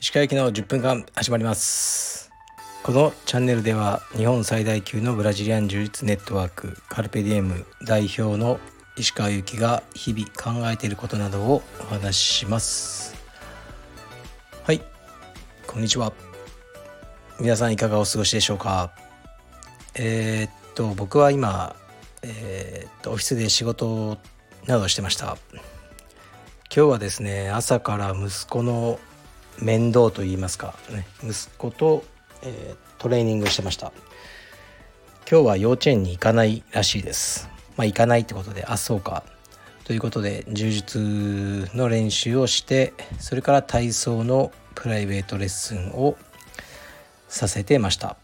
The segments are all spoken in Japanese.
石川行きの10分間始まります。このチャンネルでは日本最大級のブラジリアン柔術ネットワークカルペディエム代表の石川由紀が日々考えていることなどをお話しします。はいこんにちは。皆さんいかがお過ごしでしょうか？えー、っと僕は今えー、っとオフィスで仕事などしてました。今日はですね朝から息子の面倒と言いますか、ね、息子と、えー、トレーニングしてました。今日は幼稚園に行かないらしいです。まあ行かないってことであそうか。ということで柔術の練習をしてそれから体操のプライベートレッスンをさせてました。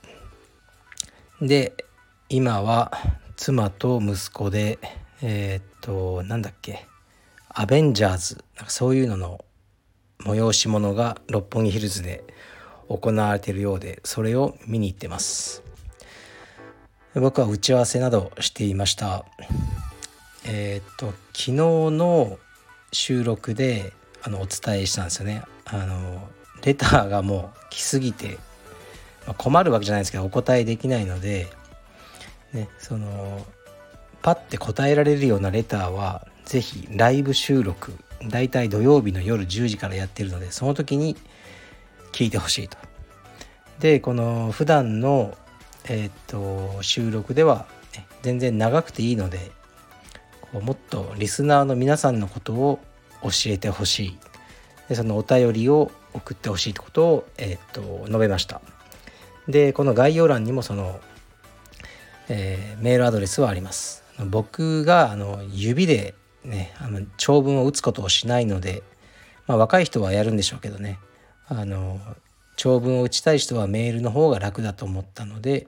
で今は妻と息子でえー、っとなんだっけアベンジャーズなんかそういうのの催し物が六本木ヒルズで行われているようでそれを見に行ってます。僕は打ち合わせなどしていました。えー、っと昨日の収録であのお伝えしたんですよね。あのレターがもう来すぎて、困るわけじゃないですけどお答えできないのでねそのパッて答えられるようなレターは是非ライブ収録だいたい土曜日の夜10時からやってるのでその時に聞いてほしいと。でこの普段のえー、っと収録では全然長くていいのでこうもっとリスナーの皆さんのことを教えてほしいでそのお便りを送ってほしいってことを、えー、っと述べましたでこの概要欄にもその、えー、メールアドレスはあります僕があの指でねあの長文を打つことをしないので、まあ、若い人はやるんでしょうけどねあの長文を打ちたい人はメールの方が楽だと思ったので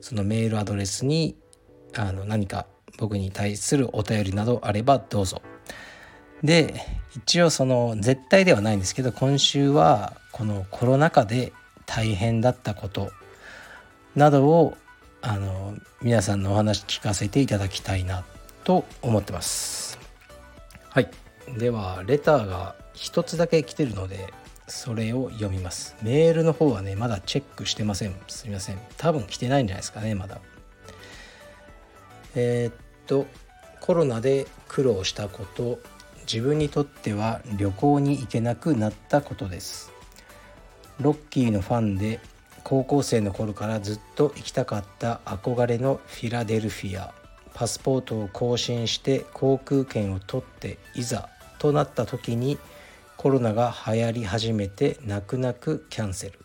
そのメールアドレスにあの何か僕に対するお便りなどあればどうぞ。で一応その絶対ではないんですけど今週はこのコロナ禍で大変だったことなどをあの皆さんのお話聞かせていただきたいなと思ってます。はい。ではレターが一つだけ来てるのでそれを読みます。メールの方はねまだチェックしてません。すみません。多分来てないんじゃないですかねまだ。えー、っとコロナで苦労したこと自分にとっては旅行に行けなくなったことです。ロッキーのファンで高校生の頃からずっと行きたかった憧れのフィラデルフィア。パスポートを更新して航空券を取っていざとなった時にコロナが流行り始めて泣く泣くキャンセル。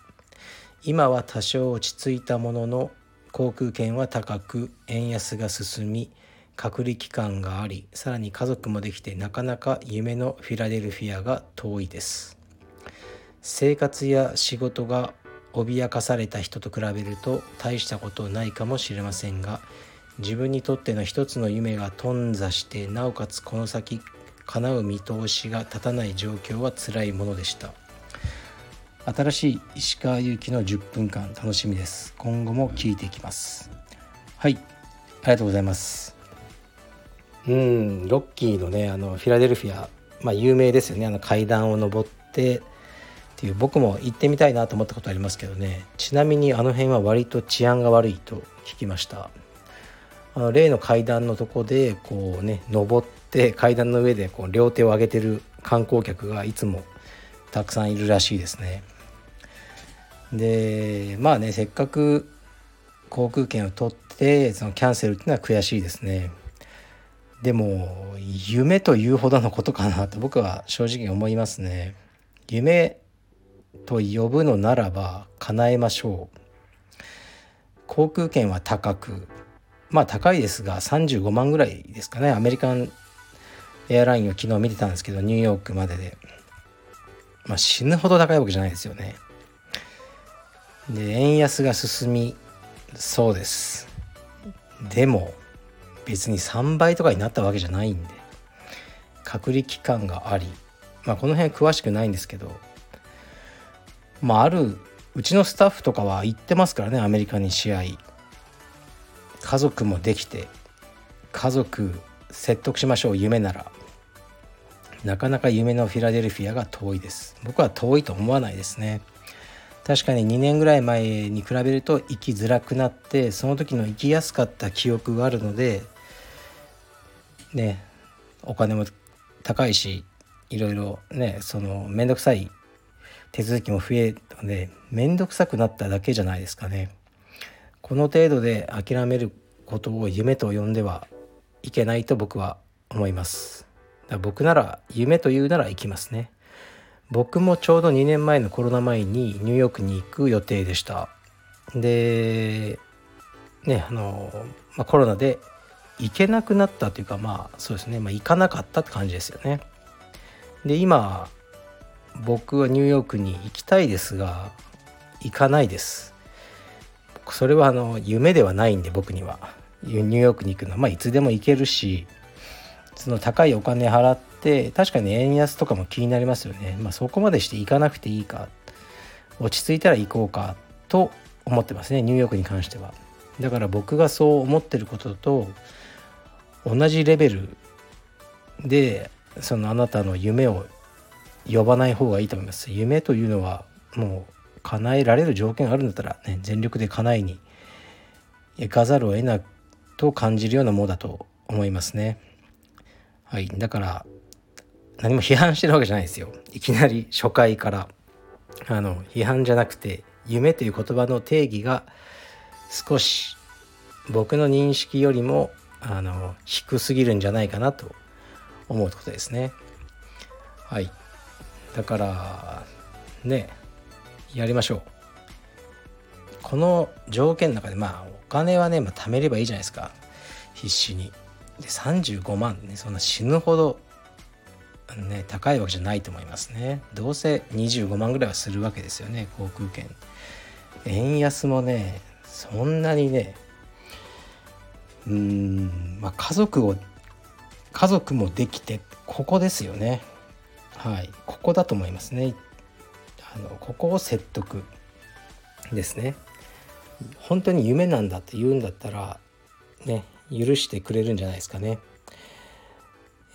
今は多少落ち着いたものの航空券は高く円安が進み隔離期間がありさらに家族もできてなかなか夢のフィラデルフィアが遠いです。生活や仕事が脅かされた人と比べると大したことないかもしれませんが自分にとっての一つの夢が頓挫してなおかつこの先叶う見通しが立たない状況は辛いものでした。新しい石川祐希の10分間楽しみです。今後も聞いていきます。はい。ありがとうございます。うんロッキーのねあのフィラデルフィアまあ有名ですよね。あの階段を上ってっていう僕も行ってみたいなと思ったことありますけどねちなみにあの辺は割と治安が悪いと聞きましたあの例の階段のとこでこうね登って階段の上でこう両手を上げてる観光客がいつもたくさんいるらしいですね。でまあねせっかく航空券を取ってそのキャンセルっていうのは悔しいですね。でも夢というほどのことかなと僕は正直思いますね。夢と呼ぶのならば叶えましょう。航空券は高くまあ高いですが35万ぐらいですかね。アメリカンエアラインを昨日見てたんですけどニューヨークまでで、まあ、死ぬほど高いわけじゃないですよね。で円安が進みそうです。でも別に3倍とかになったわけじゃないんで隔離期間がありまあこの辺詳しくないんですけどまああるうちのスタッフとかは行ってますからねアメリカに試合。家族もできて家族説得しましょう夢なら。なかなか夢のフィラデルフィアが遠いです。僕は遠いと思わないですね。確かに2年ぐらい前に比べると生きづらくなってその時の生きやすかった記憶があるのでねお金も高いしいろいろねその面倒くさい手続きも増えたので面倒くさくなっただけじゃないですかね。この程度で諦めることを夢と呼んではいけないと僕は思います。僕なら夢と言うなら行きますね。僕もちょうど2年前のコロナ前にニューヨークに行く予定でした。でねあの、まあ、コロナで行けなくなったというかまあそうですね、まあ、行かなかったって感じですよね。で今僕はニューヨークに行きたいですが行かないです。それはあの夢ではないんで僕には。ニューヨークに行くのはまあいつでも行けるしその高いお金払って確かに円安とかも気になりますよね。まあそこまでして行かなくていいか落ち着いたら行こうかと思ってますねニューヨークに関しては。だから僕がそう思ってることと同じレベルでそのあなたの夢を呼ばない方がいいと思います夢というのはもう叶えられる条件があるんだったら、ね、全力で叶えに行かざるを得ないと感じるようなものだと思いますね。はい、だから何も批判してるわけじゃないですよ。いきなり初回からあの批判じゃなくて夢という言葉の定義が少し僕の認識よりもあの低すぎるんじゃないかなと思うことですね。はい。だからねやりましょう。この条件の中でまあお金はね、まあ、貯めればいいじゃないですか。必死に。で35万ねそんな死ぬほどね高いわけじゃないと思いますね。どうせ25万ぐらいはするわけですよね航空券。円安もねそんなにねうんまあ家族を家族もできてここですよね。はい。ここだと思いますね。あのここを説得ですね。本当に夢なんだって言うんだったらね許してくれるんじゃないですかね。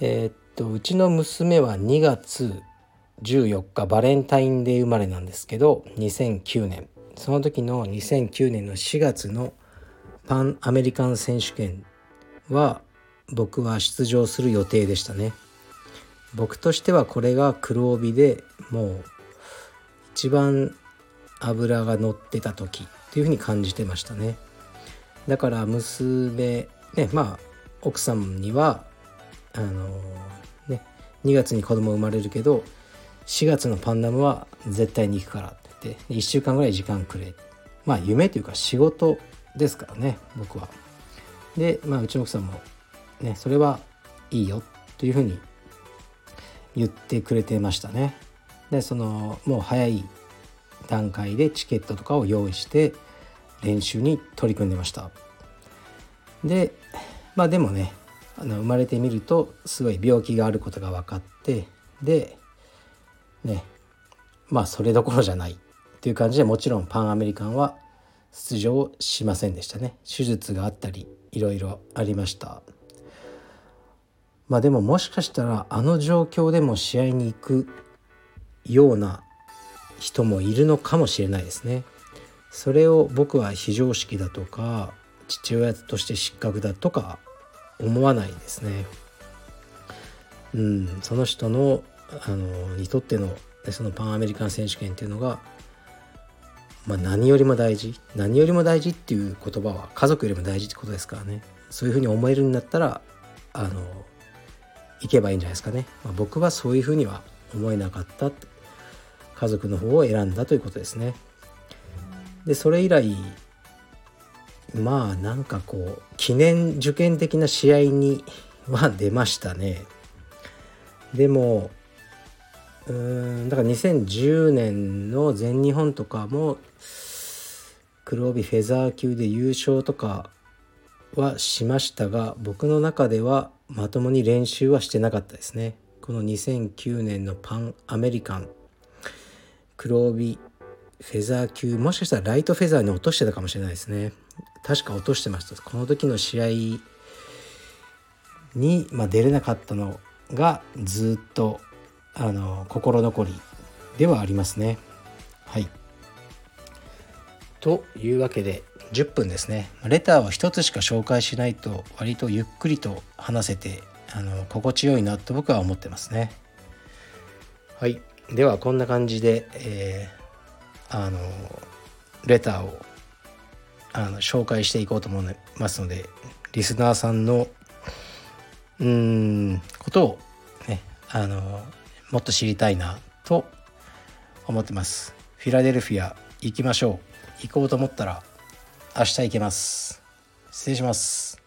えー、っとうちの娘は2月14日バレンタインデー生まれなんですけど2009年。その時の2009年の4月のパンアメリカン選手権は僕は出場する予定でしたね。僕としてはこれが黒帯でもう一番脂が乗ってた時っていうふうに感じてましたね。だから娘ねまあ奥さんにはあのね2月に子供生まれるけど4月のパンダムは絶対に行くからって言って1週間ぐらい時間くれ。まあ夢というか仕事ですからね僕は。でまあうちの奥さんもねそれはいいよというふうに言ってくれてましたね。でそのもう早い段階でチケットとかを用意して練習に取り組んでました。でまあでもねあの生まれてみるとすごい病気があることが分かってでねまあそれどころじゃないっていう感じでもちろんパンアメリカンは出場しませんでしたね。手術があったりいろいろありました。まあでももしかしたらあの状況でも試合に行くような人もいるのかもしれないですね。それを僕は非常識だとか父親として失格だとか思わないですね。うん、その人のあのにとってのそのパンアメリカン選手権っていうのが、まあ、何よりも大事何よりも大事っていう言葉は家族よりも大事ってことですからねそういうふうに思えるんだったらあの行けばいいんじゃないですかね、まあ、僕はそういうふうには思えなかった家族の方を選んだということですね。でそれ以来まあなんかこう記念受験的な試合には出ましたね。でもうんだから2010年の全日本とかも黒帯フェザー級で優勝とかはしましたが僕の中ではまともに練習はしてなかったですね。この2009年のパンアメリカン黒帯フェザー級もしかしたらライトフェザーに落としてたかもしれないですね確か落としてましたこの時の試合に、まあ、出れなかったのがずっとあの心残りではありますね。はいというわけで10分ですね。レターは1つしか紹介しないと割とゆっくりと話せてあの心地よいなと僕は思ってますね。はい。ではこんな感じで、えー、あのレターをあの紹介していこうと思いますのでリスナーさんのうーんことをねあのもっと知りたいなと思ってます。フィラデルフィア行きましょう。行こうと思ったら明日行けます。失礼します。